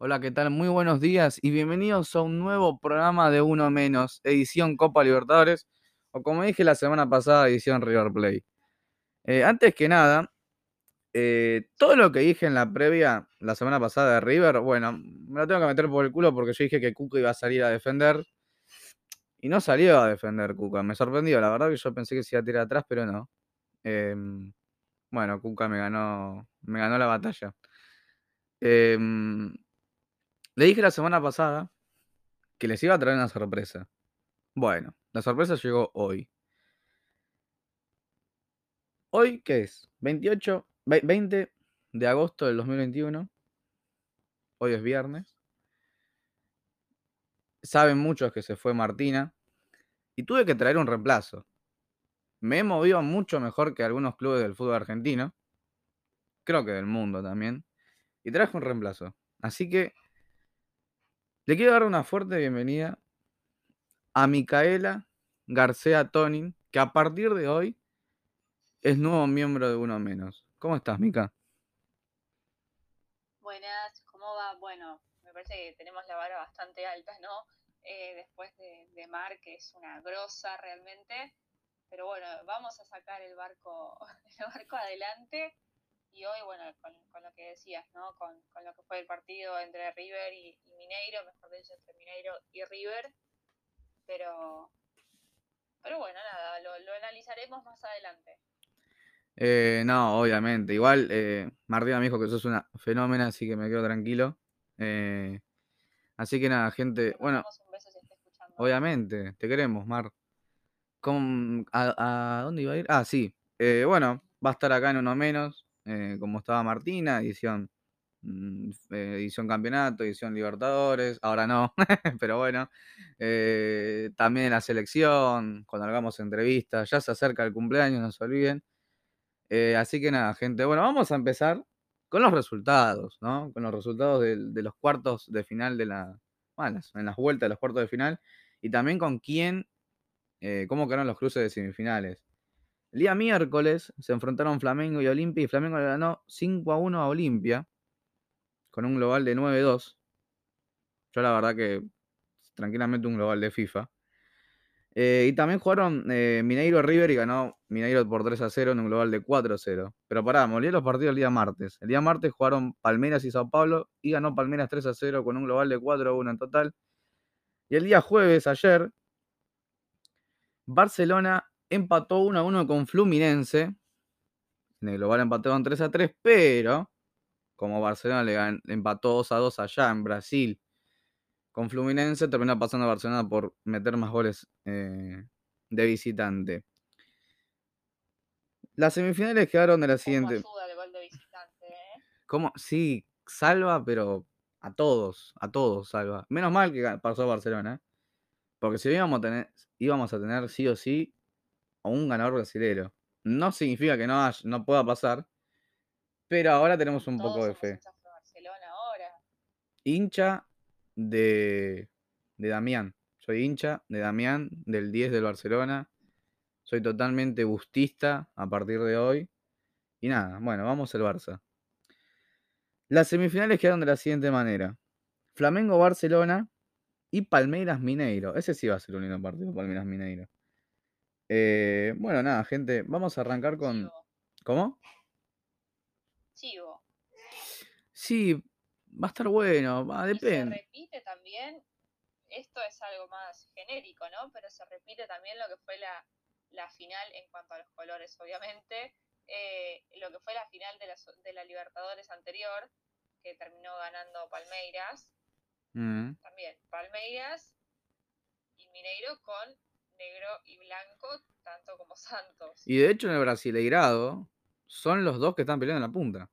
Hola, ¿qué tal? Muy buenos días y bienvenidos a un nuevo programa de Uno Menos, edición Copa Libertadores, o como dije la semana pasada, edición River Play. Eh, antes que nada, eh, todo lo que dije en la previa, la semana pasada de River, bueno, me lo tengo que meter por el culo porque yo dije que Cuca iba a salir a defender. Y no salió a defender Cuca, me sorprendió, la verdad que yo pensé que se iba a tirar atrás, pero no. Em, bueno, Cuca me ganó, me ganó la batalla. Em, le dije la semana pasada que les iba a traer una sorpresa. Bueno, la sorpresa llegó hoy. ¿Hoy qué es? 28, 20 de agosto del 2021. Hoy es viernes. Saben muchos que se fue Martina. Y tuve que traer un reemplazo. Me he movido mucho mejor que algunos clubes del fútbol argentino. Creo que del mundo también. Y traje un reemplazo. Así que le quiero dar una fuerte bienvenida a Micaela García Tonin, que a partir de hoy es nuevo miembro de Uno Menos. ¿Cómo estás, Mica? Buenas, ¿cómo va? Bueno, me parece que tenemos la vara bastante alta, ¿no? Eh, después de, de Mar, que es una grosa realmente. Pero bueno, vamos a sacar el barco, el barco adelante. Y hoy, bueno, con, con lo que decías, ¿no? Con, con, lo que fue el partido entre River y, y Mineiro, mejor dicho, entre Mineiro y River. Pero, pero bueno, nada, lo, lo analizaremos más adelante. Eh, no, obviamente. Igual, eh, Martina me dijo que sos una fenómena, así que me quedo tranquilo. Eh, así que nada, gente. Bueno, Un beso si está escuchando. obviamente, te queremos, Mar. ¿Cómo- a, a dónde iba a ir? Ah, sí. Eh, bueno, va a estar acá en uno menos, eh, como estaba Martina, edición, mm, eh, edición campeonato, edición Libertadores. Ahora no, pero bueno. Eh, también la selección, cuando hagamos entrevistas. Ya se acerca el cumpleaños, no se olviden. Eh, así que nada, gente. Bueno, vamos a empezar con los resultados, ¿no? Con los resultados de, los cuartos de final de la. Bueno, en las vueltas de los cuartos de final. Y también con quién, cómo quedaron los cruces de semifinales. El día miércoles se enfrentaron Flamengo y Olimpia y Flamengo le ganó 5 a 1 a Olimpia con un global de 9-2. Yo la verdad que tranquilamente un global de FIFA. Eh, y también jugaron eh, Mineiro River y ganó Mineiro por 3 a 0 en un global de 4 a 0. Pero pará, molí los partidos el día martes. El día martes jugaron Palmeiras y Sao Paulo y ganó Palmeiras 3 a 0 con un global de 4 a 1 en total. Y el día jueves, ayer, Barcelona empató 1 a 1 con Fluminense. En el global empataron 3 a 3, pero como Barcelona le, empató 2 a 2 allá en Brasil con Fluminense, terminó pasando a Barcelona por meter más goles eh, de visitante. Las semifinales quedaron de la ¿Cómo siguiente. eh? ¿Cómo? Sí, salva, pero a todos, a todos salva. Menos mal que pasó a Barcelona. ¿eh? Porque si íbamos a tener, íbamos a tener sí o sí a un ganador brasilero. No significa que no, haya- no pueda pasar, pero ahora tenemos un Todos poco de fe. Barcelona ahora. Hincha de, de Damián. Soy hincha de Damián, del 10 del Barcelona. Soy totalmente bustista a partir de hoy. Y nada, bueno, vamos al Barça. Las semifinales quedaron de la siguiente manera. Flamengo-Barcelona y Palmeiras-Mineiro. Ese sí va a ser un lindo partido, Palmeiras-Mineiro. Eh, bueno, nada, gente, vamos a arrancar con... ¿Cómo? chivo. Sí, va a estar bueno, va, Y se depende. repite también, esto es algo más genérico, ¿no? Pero se repite también lo que fue la, la final en cuanto a los colores, obviamente. eh, lo que fue la final de la, de la Libertadores anterior, que terminó ganando Palmeiras. Mm. También Palmeiras y Mineiro con negro y blanco, tanto como Santos. Y de hecho en el Brasileirado son los dos que están peleando en la punta.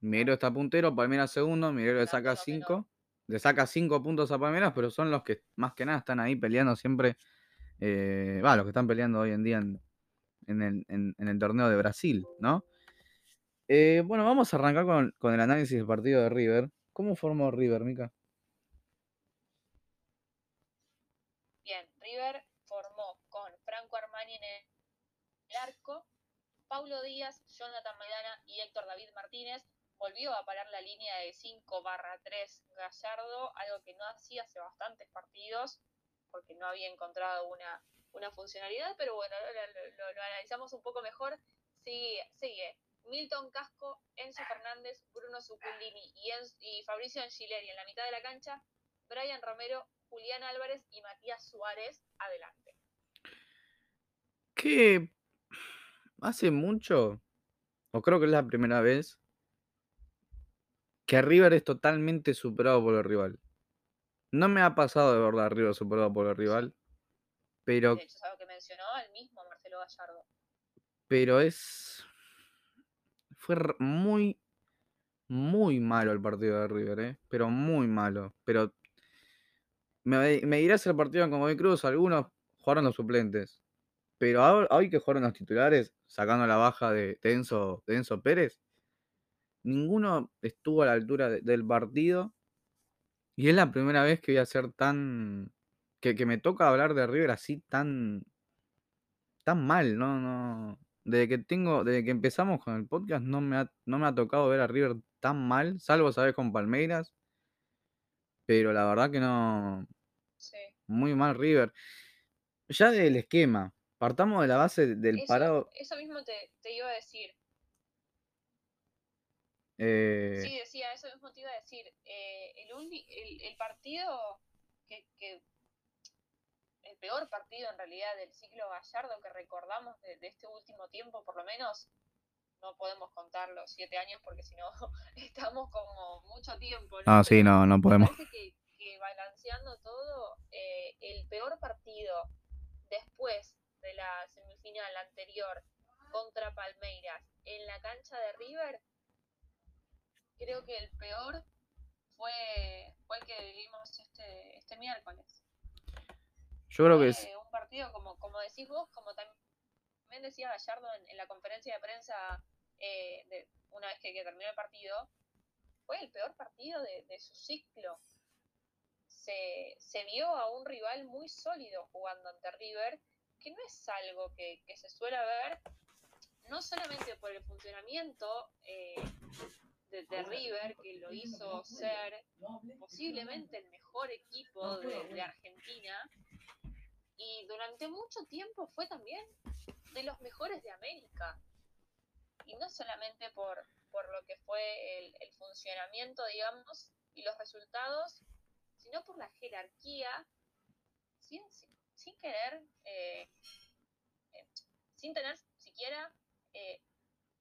Mineiro está puntero, Palmeiras segundo, Mineiro le saca. 5. Le saca 5 puntos a Palmeiras, pero son los que más que nada están ahí peleando siempre. eh, Va, los que están peleando hoy en día en, en el, en- en el torneo de Brasil, ¿no? Eh, bueno, vamos a arrancar con, con el análisis del partido de River. ¿Cómo formó River, Mica? Bien, River formó con Franco Armani en el arco, Paulo Díaz, Jonathan Maidana y Héctor David Martínez, volvió a parar la línea de 5 barra 3 Gallardo, algo que no hacía hace bastantes partidos, porque no había encontrado una, una funcionalidad, pero bueno, lo, analizamos un poco mejor. Sigue, sigue. Milton Casco, Enzo Fernández, Bruno Zuculini y, y Fabricio Angileri en la mitad de la cancha, Brian Romero, Julián Álvarez y Matías Suárez adelante. Que hace mucho, o creo que es la primera vez, que River es totalmente superado por el rival. No me ha pasado de verdad River superado por el rival, pero... De hecho, es algo que mencionó el mismo Marcelo Gallardo. Pero es fue muy, muy malo el partido de River, ¿eh? Pero muy malo. Pero me, me dirás el partido con Bobby Cruz, algunos jugaron los suplentes. Pero hoy que jugaron los titulares, sacando la baja de Tenso, Pérez, ninguno estuvo a la altura del partido. Y es la primera vez que voy a ser tan. Que, que, me toca hablar de River así tan. tan mal, ¿no? no desde que tengo, desde que empezamos con el podcast, no me ha, no me ha tocado ver a River tan mal, salvo sabes con Palmeiras. Pero la verdad que no. Sí. Muy mal River. Ya del esquema, partamos de la base del parado. Eso mismo te, iba a decir. Eh... Sí, decía, eso mismo te iba a decir. Eh, el, el, partido que, que el peor partido en realidad del ciclo Gallardo que recordamos de, este último tiempo, por lo menos, no podemos contar los siete años porque si no estamos como mucho tiempo. ¿no? Ah, sí, no, no podemos. parece que, balanceando todo, eh, el peor partido después de la semifinal anterior contra Palmeiras en la cancha de River, creo que el peor fue, fue el que vivimos este, este miércoles. Yo creo que es... Un partido, como, como decís vos, como también decía Gallardo en, la conferencia de prensa eh, de, una vez que, terminó el partido, fue el peor partido de, su ciclo. Se, se, vio a un rival muy sólido jugando ante River, que no es algo que, se suele ver, no solamente por el funcionamiento eh, de, River, que lo hizo ser posiblemente el mejor equipo de Argentina, y durante mucho tiempo fue también de los mejores de América. Y no solamente por, por lo que fue el, funcionamiento, digamos, y los resultados, sino por la jerarquía, sin, sin, querer, eh, eh, sin tener siquiera eh,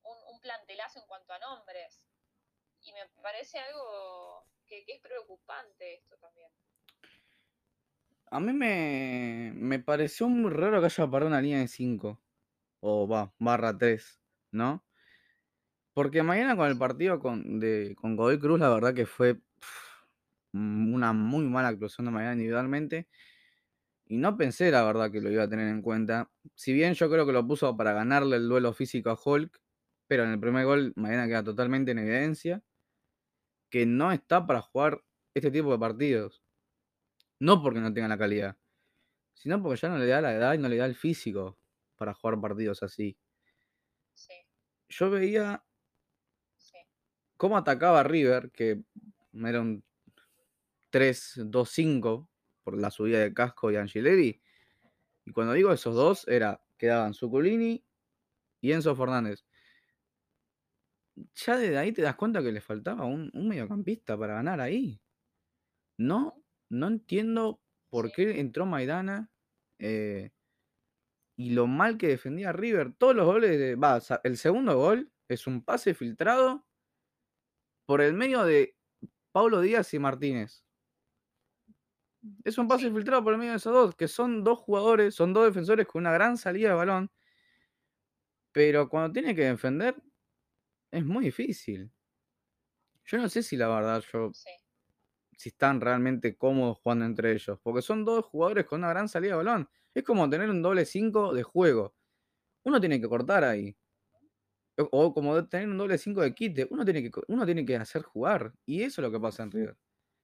un, un, plantelazo en cuanto a nombres. Y me parece algo que es preocupante esto también. A mí me, me pareció muy raro que haya parado una línea de 5. O va, barra 3, ¿no? Porque mañana con el partido con, de, con Godoy Cruz, la verdad que fue una muy mala actuación de mañana individualmente. Y no pensé, la verdad, que lo iba a tener en cuenta. Si bien yo creo que lo puso para ganarle el duelo físico a Hulk, pero en el primer gol mañana queda totalmente en evidencia que no está para jugar este tipo de partidos. No porque no tenga la calidad, sino porque ya no le da la edad y no le da el físico para jugar partidos así. Sí. Yo veía cómo atacaba River, que era un 3-2-5 por la subida de Casco y Angileri. Y cuando digo esos dos, era quedaban Zuculini y Enzo Fernández. Ya desde ahí te das cuenta que le faltaba un, un mediocampista para ganar ahí. No no entiendo por qué entró Maidana eh, y lo mal que defendía River. Todos los goles de. Va, el segundo gol es un pase filtrado por el medio de Pablo Díaz y Martínez. Es un pase filtrado por el medio de esos dos, que son dos jugadores, son dos defensores con una gran salida de balón. Pero cuando tiene que defender, es muy difícil. Yo no sé si la verdad yo si están realmente cómodos jugando entre ellos. Porque son dos jugadores con una gran salida de balón. Es como tener un doble 5 de juego. Uno tiene que cortar ahí. O como tener un doble 5 de quite. Uno tiene, que, uno tiene que hacer jugar. Y eso es lo que pasa en River.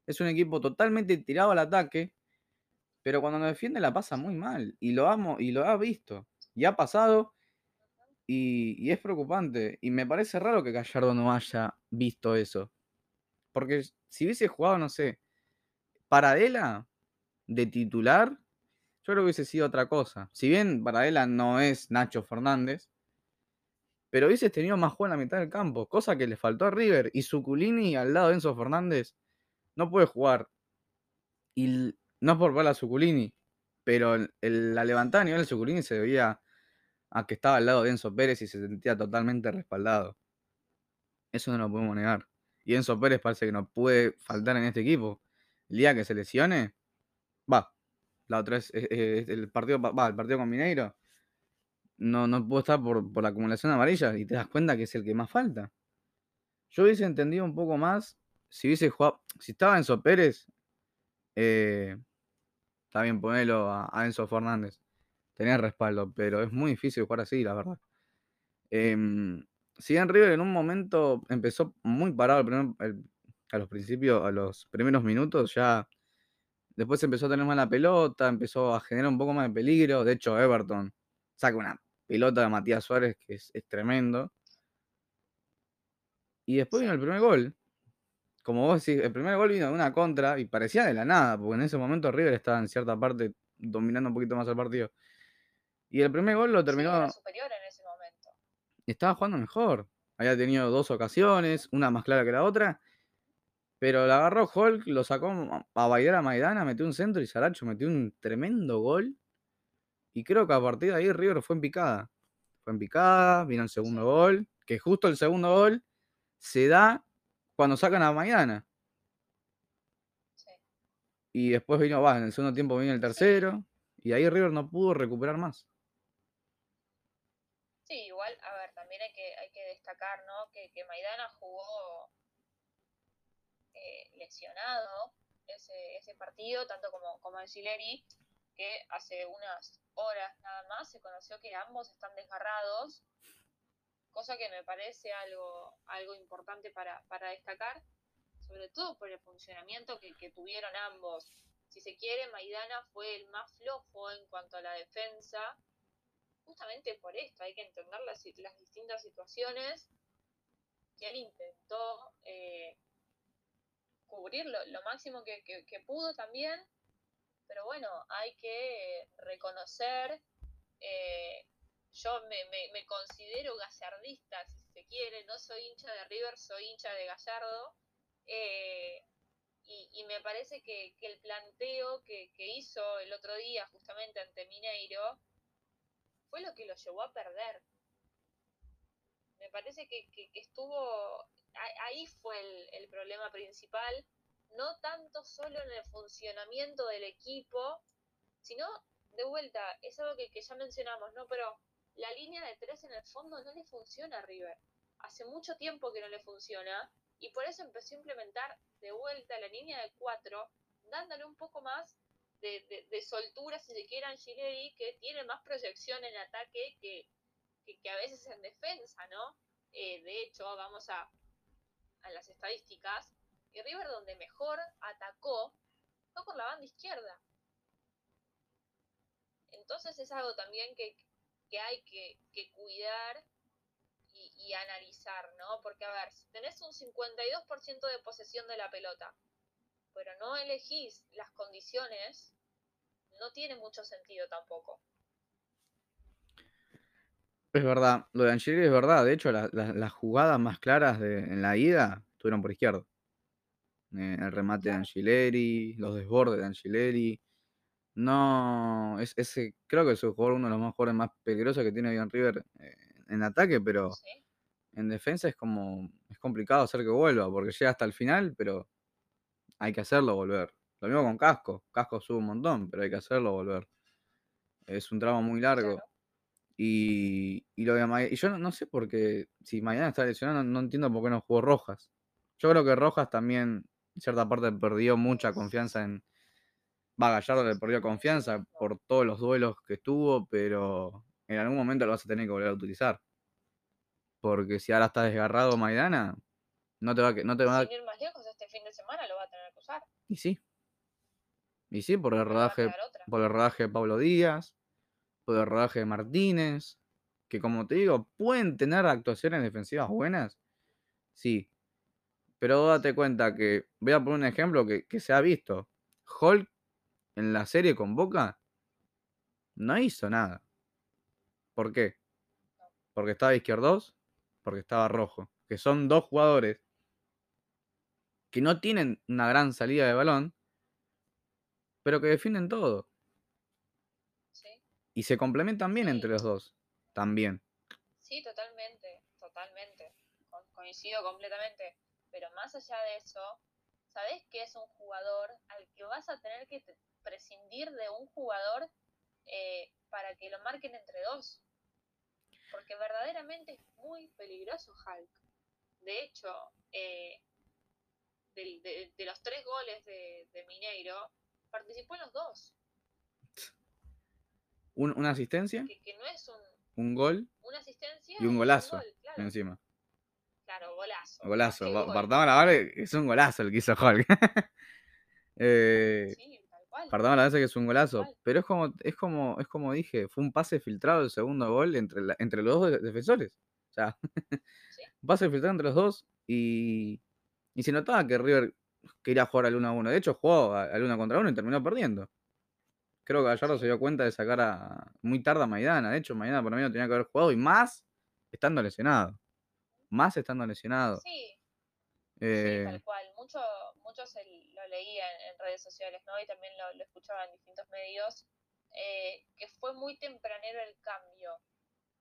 Es un equipo totalmente tirado al ataque. Pero cuando no defiende la pasa muy mal. Y lo, amo, y lo ha visto. Y ha pasado. Y, y es preocupante. Y me parece raro que Gallardo no haya visto eso. Porque si hubiese jugado, no sé, Paradela de titular, yo creo que hubiese sido otra cosa. Si bien Paradela no es Nacho Fernández, pero hubiese tenido más juego en la mitad del campo, cosa que le faltó a River. Y Suculini al lado de Enzo Fernández no puede jugar. Y no es por ver a Suculini, pero la levantada a nivel de Suculini se debía a que estaba al lado de Enzo Pérez y se sentía totalmente respaldado. Eso no lo podemos negar. Y Enzo Pérez parece que no puede faltar en este equipo. El día que se lesione, va. La otra es, el partido va, el partido con Mineiro. No, no puedo estar por, por la acumulación amarilla y te das cuenta que es el que más falta. Yo hubiese entendido un poco más si hubiese jugado. Si estaba Enzo Pérez, eh, está bien ponerlo a, Enzo Fernández. Tenía respaldo, pero es muy difícil jugar así, la verdad. Eh, si bien River en un momento empezó muy parado a los principios, a los primeros minutos, ya después empezó a tener más la pelota, empezó a generar un poco más de peligro. De hecho, Everton saca una pelota de Matías Suárez que es, tremendo. Y después vino el primer gol. Como vos decís, el primer gol vino de una contra y parecía de la nada, porque en ese momento River estaba en cierta parte dominando un poquito más el partido. Y el primer gol lo terminó. superior en ese momento. Estaba jugando mejor. Había tenido dos ocasiones, una más clara que la otra. Pero la agarró Hulk, lo sacó a bailar a Maidana, metió un centro y Saracho metió un tremendo gol. Y creo que a partir de ahí River fue en picada. Fue en picada, vino el segundo gol, que justo el segundo gol se da cuando sacan a Maidana. Y después vino, va, en el segundo tiempo vino el tercero. Y ahí River no pudo recuperar más. Sí, igual, a ver, también hay que, hay que destacar, ¿no? Que, que Maidana jugó eh, lesionado ese, ese partido, tanto como, como Gileri, que hace unas horas nada más se conoció que ambos están desgarrados, cosa que me parece algo, algo importante para, destacar, sobre todo por el funcionamiento que, tuvieron ambos. Si se quiere, Maidana fue el más flojo en cuanto a la defensa, justamente por esto, hay que entender las, las distintas situaciones que él intentó eh, cubrir lo, máximo que, pudo también, pero bueno, hay que reconocer, eh, yo me, considero gallardista, si se quiere, no soy hincha de River, soy hincha de Gallardo, eh, y, me parece que, el planteo que, hizo el otro día justamente ante Mineiro fue lo que lo llevó a perder. Me parece que, estuvo, ahí fue el, el problema principal, no tanto solo en el funcionamiento del equipo, sino de vuelta, es algo que, ya mencionamos, ¿no? Pero la línea de tres en el fondo no le funciona a River. Hace mucho tiempo que no le funciona y por eso empezó a implementar de vuelta la línea de cuatro, dándole un poco más de, de, soltura, si se quiere, a que tiene más proyección en ataque que, que, a veces en defensa, ¿no? Eh, de hecho, vamos a, las estadísticas, y River donde mejor atacó fue por la banda izquierda. Entonces es algo también que, hay que, cuidar y, analizar, ¿no? Porque, a ver, si tenés un 52% de posesión de la pelota, pero no elegís las condiciones, no tiene mucho sentido tampoco. Es verdad, lo de Angeli es verdad. De hecho, las jugadas más claras de, en la ida estuvieron por izquierda. Eh, el remate de Angileri, los desbordes de Angileri. No, es, ese, creo que es jugador, uno de los más jugadores más peligrosos que tiene Ian River eh, en ataque, pero en defensa es como, es complicado hacer que vuelva, porque llega hasta el final, pero hay que hacerlo volver. Lo mismo con Casco, Casco sube un montón, pero hay que hacerlo volver. Es un tramo muy largo. Y, y, lo de y yo no, sé por qué, si mañana está lesionado, no entiendo por qué no jugó Rojas. Yo creo que Rojas también cierta parte perdió mucha confianza en. Va, Gallardo le perdió confianza por todos los duelos que estuvo, pero en algún momento lo vas a tener que volver a utilizar. Porque si ahora está desgarrado Maidana, no te va, no te va a. Ir más lejos, este fin de semana lo va a tener que usar. Y sí. Y sí, por el rodaje, por el rodaje de Pablo Díaz, el rodaje de Martínez. que como te digo, pueden tener actuaciones defensivas buenas, sí. Pero date cuenta que, voy a poner un ejemplo que, que se ha visto. Hulk en la serie con Boca no hizo nada. ¿Por qué? Porque estaba izquierdos, porque estaba rojo. Que son dos jugadores que no tienen una gran salida de balón, pero que defienden todo. Y se complementan bien Sí. entre los dos. También. sí, totalmente, totalmente. Co- Coincido completamente. Pero más allá de eso, ¿sabés que es un jugador al que vas a tener que prescindir de un jugador eh, para que lo marquen entre dos? Porque verdaderamente es muy peligroso Hulk. De hecho, eh, de, de los tres goles de, de Mineiro, participó en los dos. Un- una asistencia, Que, que no es un, un gol una asistencia y un golazo gol, claro, encima. claro, golazo. Golazo. Gol. Partamos la base que es un golazo el que hizo Hulk. Eh, Sí, tal cual. Partamos la base que es un golazo. Pero es como, es como, es como dije, fue un pase filtrado el segundo gol entre, la- entre los dos de- defensores. O sea, Sí. un pase filtrado entre los dos y, y se notaba que River quería jugar al 1 a 1. De hecho, jugó al 1 contra 1 y terminó perdiendo. Creo que Gallardo se dio cuenta de sacar a, muy tarde a Maidana. De hecho, Maidana por mí no tenía que haber jugado y más estando lesionado. Más estando lesionado. Sí, Eh, sí, tal cual. Mucho, mucho se lo leía en, en redes sociales, ¿no? Y también lo, lo escuchaba en distintos medios, eh, que fue muy tempranero el cambio.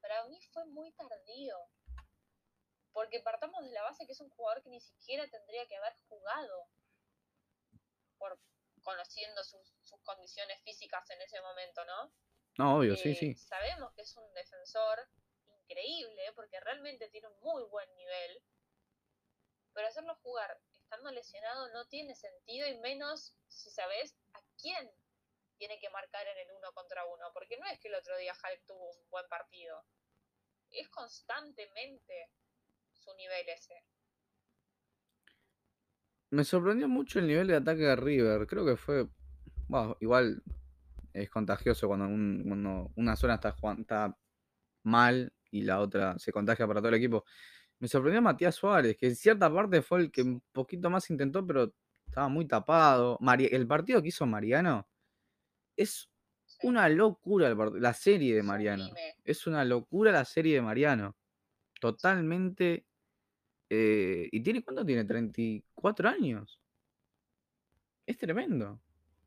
Para mí fue muy tardío. Porque partamos de la base que es un jugador que ni siquiera tendría que haber jugado. Por conociendo sus, sus condiciones físicas en ese momento, ¿no? no, obvio, sí, Eh, sí. Sabemos que es un defensor increíble, porque realmente tiene un muy buen nivel, pero hacerlo jugar estando lesionado no tiene sentido y menos si sabes a quién tiene que marcar en el uno contra uno, porque no es que el otro día Hulk tuvo un buen partido, es constantemente su nivel ese. Me sorprendió mucho el nivel de ataque de River. Creo que fue. bueno, igual es contagioso cuando, un- cuando una zona está, mal y la otra se contagia para todo el equipo. Me sorprendió Matías Suárez, que en cierta parte fue el que un poquito más intentó, pero estaba muy tapado. Mari- el partido que hizo Mariano es Sí, una locura. la serie de Mariano. Es una locura la serie de Mariano. Totalmente. Eh, ¿Y tiene cuánto tiene? ¿34 años? Es tremendo.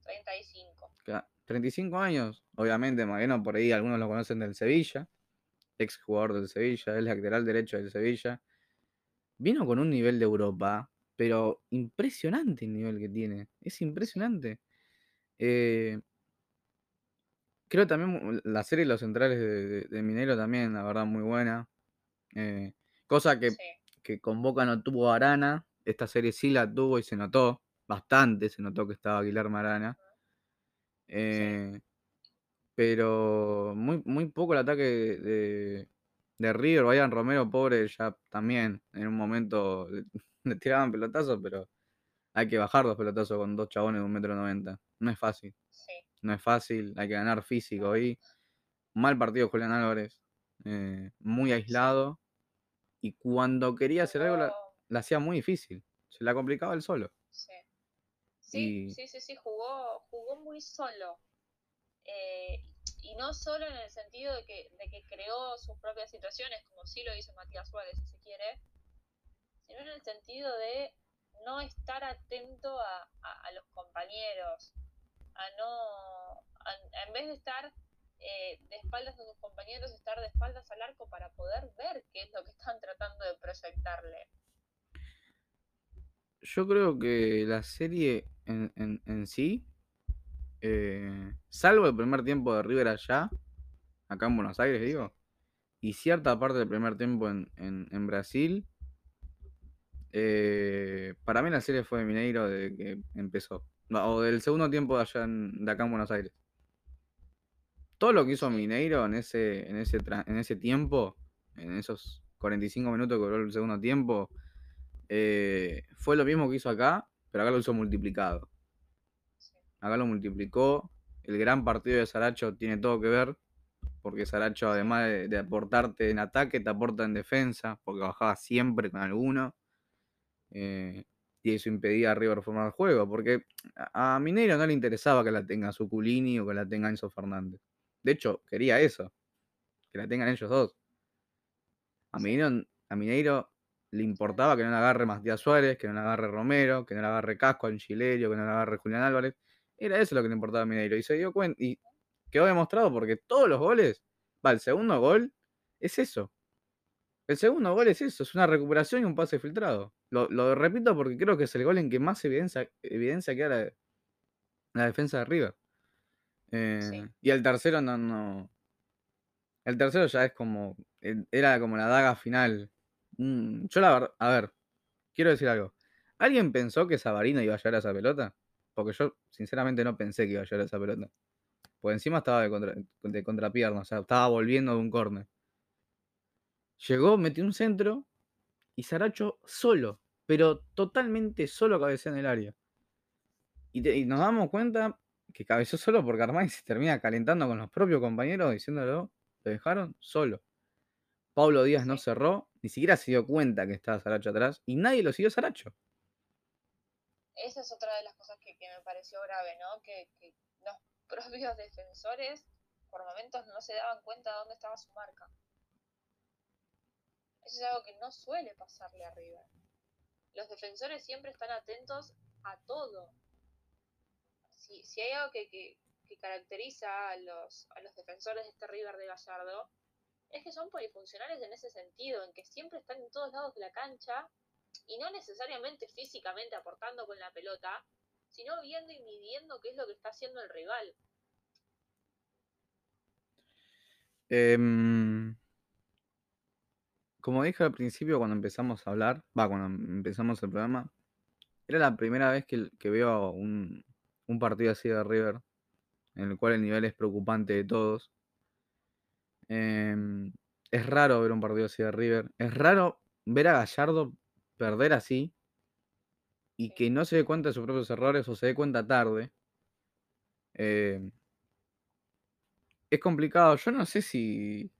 35. Ca- 35 años. Obviamente, Mariano por ahí algunos lo conocen del Sevilla. Ex jugador del Sevilla, es lateral derecho del Sevilla. Vino con un nivel de Europa, pero impresionante el nivel que tiene. Es impresionante. Eh, creo también la serie Los Centrales de, de- de Mineiro también, la verdad, muy buena. Eh, cosa que, Sí, que con Boca no tuvo Arana. Esta serie sí la tuvo y se notó. Bastante se notó que estaba Guillermo Arana. Eh, pero muy, muy poco el ataque de, de, River. Brian Romero, pobre, ya también en un momento le, le tiraban pelotazos, pero hay que bajar dos pelotazos con dos chabones de un metro noventa. No es fácil, sí. no es fácil, hay que ganar físico ahí. Mal partido Julián Álvarez, eh, muy aislado. Y cuando quería hacer algo, la, Jugó- la hacía muy difícil. Se la complicaba él solo. Sí. Sí, Y- sí, sí, sí, jugó, jugó muy solo. Eh, y no solo en el sentido de que, de que creó sus propias situaciones, como sí lo hizo Matías Suárez, si se quiere, sino en el sentido de no estar atento a, a- a los compañeros, a no, a- en vez de estar eh, de espaldas a sus compañeros, estar de espaldas al arco para poder ver qué es lo que están tratando de proyectarle. Yo creo que la serie en, en- en sí, eh, salvo el primer tiempo de River allá, acá en Buenos Aires, digo, y cierta parte del primer tiempo en, en- Brasil, eh, para mí la serie fue de Mineiro desde que empezó. O del segundo tiempo de allá de acá en Buenos Aires. Todo lo que hizo. Mineiro en ese, en ese, en ese tiempo, en esos 45 minutos que duró el segundo tiempo, eh, fue lo mismo que hizo acá, pero acá lo hizo multiplicado. Acá lo multiplicó. El gran partido de Saracho tiene todo que ver. porque Saracho, además de, aportarte en ataque, te aporta en defensa, porque bajaba siempre con alguno. Eh, y eso impedía a River formar el juego, porque a Mineiro no le interesaba que la tenga Suculini o que la tenga Enzo Fernández. De hecho, quería eso, que la tengan ellos dos. A Mineiro, a Mineiro le importaba que no la agarre Matías Suárez, que no la agarre Romero, que no la agarre Casco, Angilerio, que no la agarre Julián Álvarez. Era eso lo que le importaba a Mineiro. Y se dio cuenta, y quedó demostrado porque todos los goles, va, el segundo gol es eso. El segundo gol es eso, es una recuperación y un pase filtrado. Lo, repito porque creo que es el gol en que más evidencia, evidencia queda la, la defensa de River. Eh, y el tercero no, no. El tercero ya es como. Era como la daga final. Mm, yo la verdad. A ver, quiero decir algo. ¿Alguien pensó que Sabarino iba a llegar a esa pelota? Porque yo, sinceramente, no pensé que iba a llegar a esa pelota. Pues encima estaba de, contra, contrapierna, o sea, estaba volviendo de un córner. Llegó, metió un centro y Saracho solo, pero totalmente solo cabecea en el área. Y, nos damos cuenta que cabeceó solo porque Armani se termina calentando con los propios compañeros diciéndolo, lo dejaron solo. Pablo Díaz no cerró, ni siquiera se dio cuenta que estaba Saracho atrás y nadie lo siguió Saracho. Esa es otra de las cosas que, me pareció grave, ¿no? Que, que los propios defensores por momentos no se daban cuenta de dónde estaba su marca. Eso es algo que no suele pasarle a River. Los defensores siempre están atentos a todo. Si, si hay algo que, que, caracteriza a los, a los defensores de este River de Gallardo, es que son polifuncionales en ese sentido, en que siempre están en todos lados de la cancha y no necesariamente físicamente aportando con la pelota, sino viendo y midiendo qué es lo que está haciendo el rival. Em, como dije al principio cuando empezamos a hablar, va, cuando empezamos el programa, era la primera vez que, veo un, partido así de River, en el cual el nivel es preocupante de todos. Em, es raro ver un partido así de River. Es raro ver a Gallardo perder así y que no se dé cuenta de sus propios errores o se dé cuenta tarde. Em, es complicado. Yo no sé si.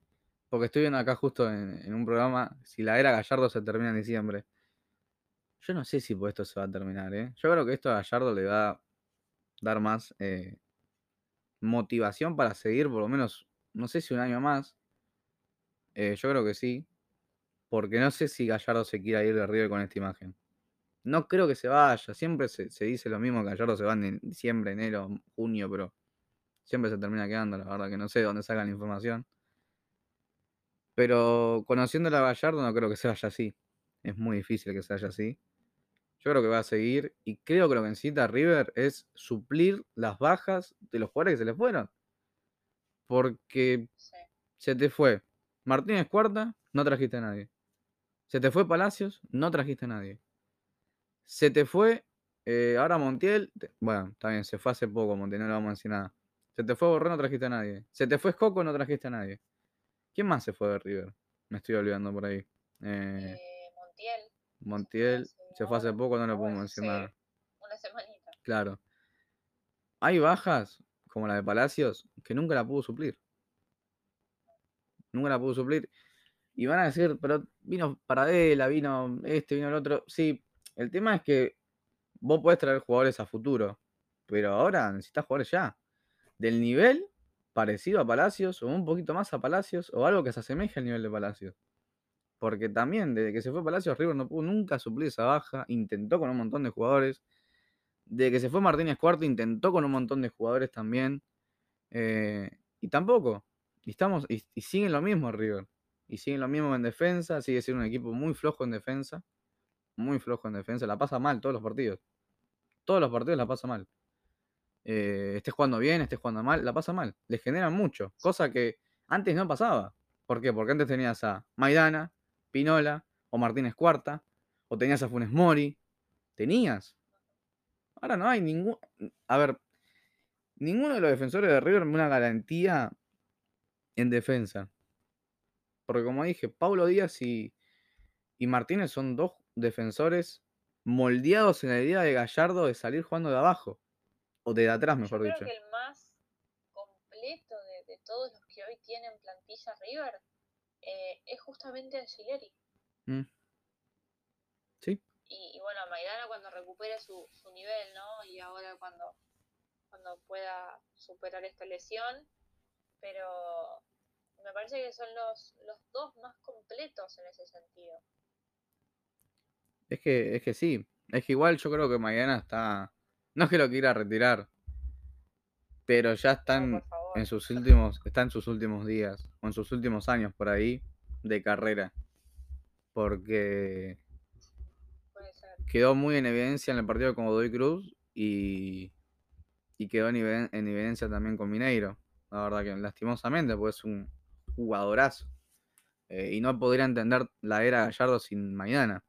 Porque estoy viendo acá justo en, un programa. Si la era Gallardo se termina en diciembre. Yo no sé si por esto se va a terminar, ¿eh? Yo creo que esto a Gallardo le va a dar más eh, motivación para seguir por lo menos, no sé si un año más. Eh, yo creo que sí. Porque no sé si Gallardo se quiera ir de River con esta imagen. No creo que se vaya. Siempre se, dice lo mismo. Gallardo se va en diciembre, enero, junio, pero siempre se termina quedando. La verdad que no sé de dónde sacan la información. Pero conociendo a Gallardo no creo que se vaya así. Es muy difícil que se vaya así. Yo creo que va a seguir. Y creo que lo que necesita River es suplir las bajas de los jugadores que se le fueron. Porque se te fue Martínez Cuarta, no trajiste a nadie. Se te fue Palacios, no trajiste a nadie. Se te fue eh, ahora Montiel. bueno, bien, se fue hace poco Montiel, no le vamos a decir nada. Se te fue Borré, no trajiste a nadie. Se te fue Coco, no trajiste a nadie. ¿Quién más se fue de River? Me estoy olvidando por ahí. Eh, eh, Montiel. Montiel se fue hace poco, no le puedo mencionar. Una semanita. Claro. Hay bajas, como la de Palacios, que nunca la pudo suplir. Nunca la pudo suplir. Y van a decir, pero vino Paradela, vino este, vino el otro. Sí, el tema es que vos podés traer jugadores a futuro, pero ahora necesitas jugadores ya. Del nivel parecido a Palacios, o un poquito más a Palacios, o algo que se asemeje al nivel de Palacios. Porque también, desde que se fue Palacios, River no pudo nunca suplir esa baja, intentó con un montón de jugadores. Desde que se fue Martínez Cuarto, intentó con un montón de jugadores también. Eh, y tampoco. Y, estamos, y, siguen lo mismo River. Y siguen lo mismo en defensa, sigue siendo un equipo muy flojo en defensa muy flojo en defensa, la pasa mal todos los partidos. Todos los partidos la pasa mal. Eh, esté jugando bien, esté jugando mal, la pasa mal. Le generan mucho, cosa que antes no pasaba. ¿Por qué? Porque antes tenías a Maidana, Pinola o Martínez Cuarta, o tenías a Funes Mori. Tenías. Ahora no hay ningún. A ver, ninguno de los defensores de River me una garantía en defensa. Porque como dije, Pablo Díaz y, y Martínez son dos defensores moldeados en la idea de Gallardo de salir jugando de abajo. O de atrás, mejor Yo dicho. Creo que el más completo de, todos los que hoy hoy tiene en plantilla River eh, es justamente Angileri. Mm. Sí. Y, bueno, Maidana cuando recupere su, su nivel, ¿no? Y ahora cuando, cuando pueda superar esta lesión, pero me parece que son los, los dos más completos en ese sentido. Es que, es que sí, es que igual yo creo que Maidana está, no es que lo quiera retirar, pero ya están en sus últimos, está en sus últimos días, o en sus últimos años por ahí, de carrera. Porque quedó muy en evidencia en el partido con Godoy Cruz y, y quedó en, evidencia también con Mineiro. La verdad que lastimosamente, pues es un jugadorazo. Eh, y no podría entender la era Gallardo sin Maidana.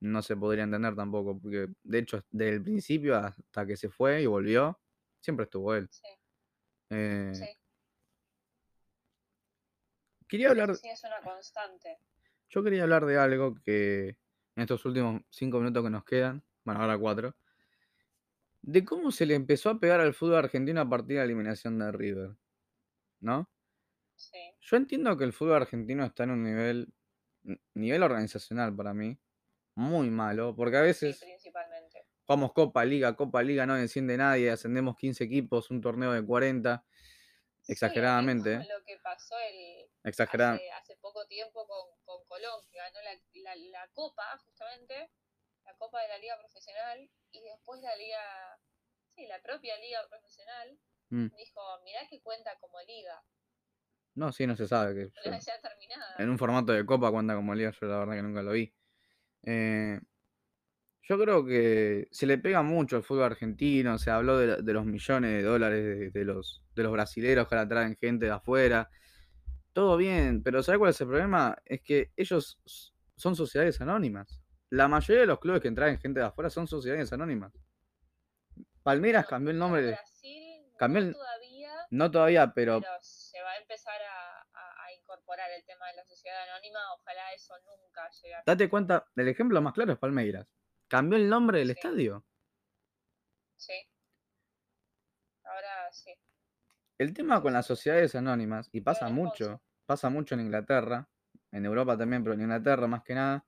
No se podría entender tampoco, porque de hecho, desde el principio hasta que se fue y volvió, siempre estuvo él. Eh, quería hablar. Sí, es una constante. Yo quería hablar de algo que en estos últimos cinco minutos que nos quedan, bueno, ahora cuatro, de cómo se le empezó a pegar al fútbol argentino a partir de la eliminación de River. ¿No? Sí. Yo entiendo que el fútbol argentino está en un nivel, nivel organizacional para mí, muy malo, porque a veces sí, principalmente. Jugamos Copa Liga, Copa Liga no enciende nadie, ascendemos 15 equipos, un torneo de 40, exageradamente. lo que pasó el, hace, poco tiempo con, con, Colón, que ganó la, la, Copa, justamente, la Copa de la Liga Profesional, y después la Liga, sí, la propia Liga Profesional, mm. dijo, mirá que cuenta como liga. No, sí, no se sabe que... En un formato de Copa cuenta como liga, yo la verdad que nunca lo vi. Eh, yo creo que se le pega mucho al fútbol argentino, se habló de, los millones de dólares de, los, de los brasileros que ahora traen gente de afuera. Todo bien, pero ¿sabes cuál es el problema? Es que ellos son sociedades anónimas. La mayoría de los clubes que traen gente de afuera son sociedades anónimas. Palmeras cambió el nombre de... Cambió no todavía, no todavía, pero... pero se va a empezar a, a, incorporar el tema de la sociedad anónima. Ojalá eso nunca llegue. Date cuenta, el ejemplo más claro es Palmeiras. Cambió el nombre del estadio. Sí. Ahora sí. El tema con las sociedades anónimas, y pasa mucho, pasa mucho en Inglaterra, en Europa también, pero en Inglaterra más que nada,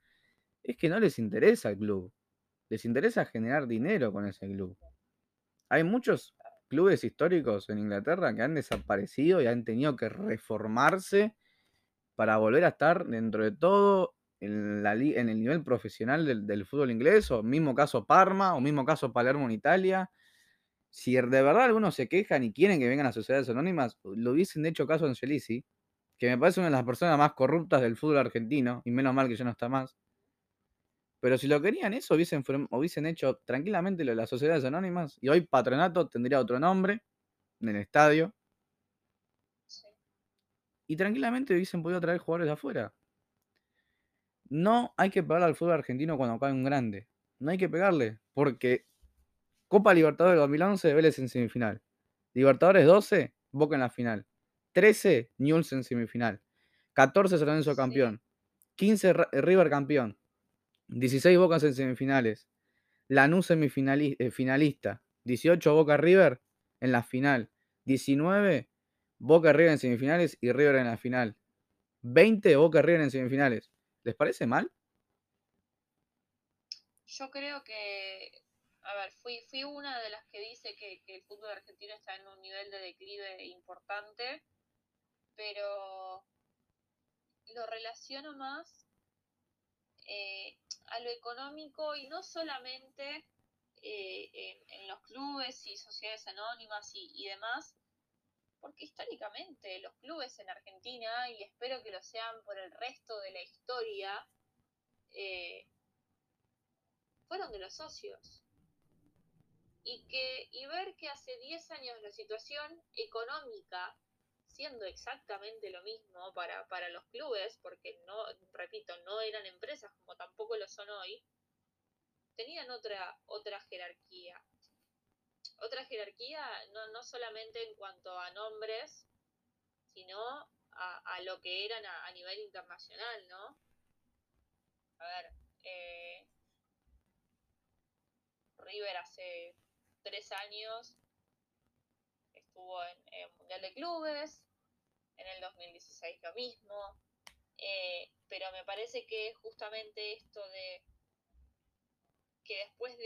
es que no les interesa el club. Les interesa generar dinero con ese club. Hay muchos clubes históricos en Inglaterra que han desaparecido y han tenido que reformarse para volver a estar dentro de todo en, la, en el nivel profesional del, fútbol inglés, o mismo caso Parma, o mismo caso Palermo en Italia. Si de verdad algunos se quejan y quieren que vengan a sociedades anónimas, lo hubiesen hecho caso a Angelici, que me parece una de las personas más corruptas del fútbol argentino, y menos mal que ya no está más. Pero si lo querían eso, hubiesen, hubiesen hecho tranquilamente lo de las sociedades anónimas, y hoy Patronato tendría otro nombre en el estadio. Y tranquilamente hubiesen podido traer jugadores de afuera. No hay que pegarle al fútbol argentino cuando cae un grande. No hay que pegarle, porque Copa Libertadores 2011, Vélez en semifinal. Libertadores 12, Boca en la final. 13, Newell's en semifinal. 14, San Lorenzo campeón. 15, River campeón. 16, Boca en semifinales. Lanús semifinalista. Eh, 18, Boca River en la final. 19, Boca River en semifinales y River en la final. 20, Boca River en semifinales. ¿Les parece mal? Yo creo que, a ver, fui, fui una de las que dice que, el fútbol argentino está en un nivel de declive importante, pero lo relaciono más eh, a lo económico y no solamente eh, en, los clubes y sociedades anónimas y demás, porque históricamente los clubes en Argentina, y espero que lo sean por el resto de la historia, eh, fueron de los socios. Y, que, y ver que hace 10 años la situación económica, siendo exactamente lo mismo para, para los clubes, porque no, repito, no eran empresas como tampoco lo son hoy, tenían otra, otra jerarquía otra jerarquía, no, no solamente en cuanto a nombres, sino a, lo que eran a, nivel internacional, ¿no? A ver, eh, River hace tres años estuvo en, el Mundial de Clubes, en el 2016 lo mismo. Eh, pero me parece que justamente esto de que después de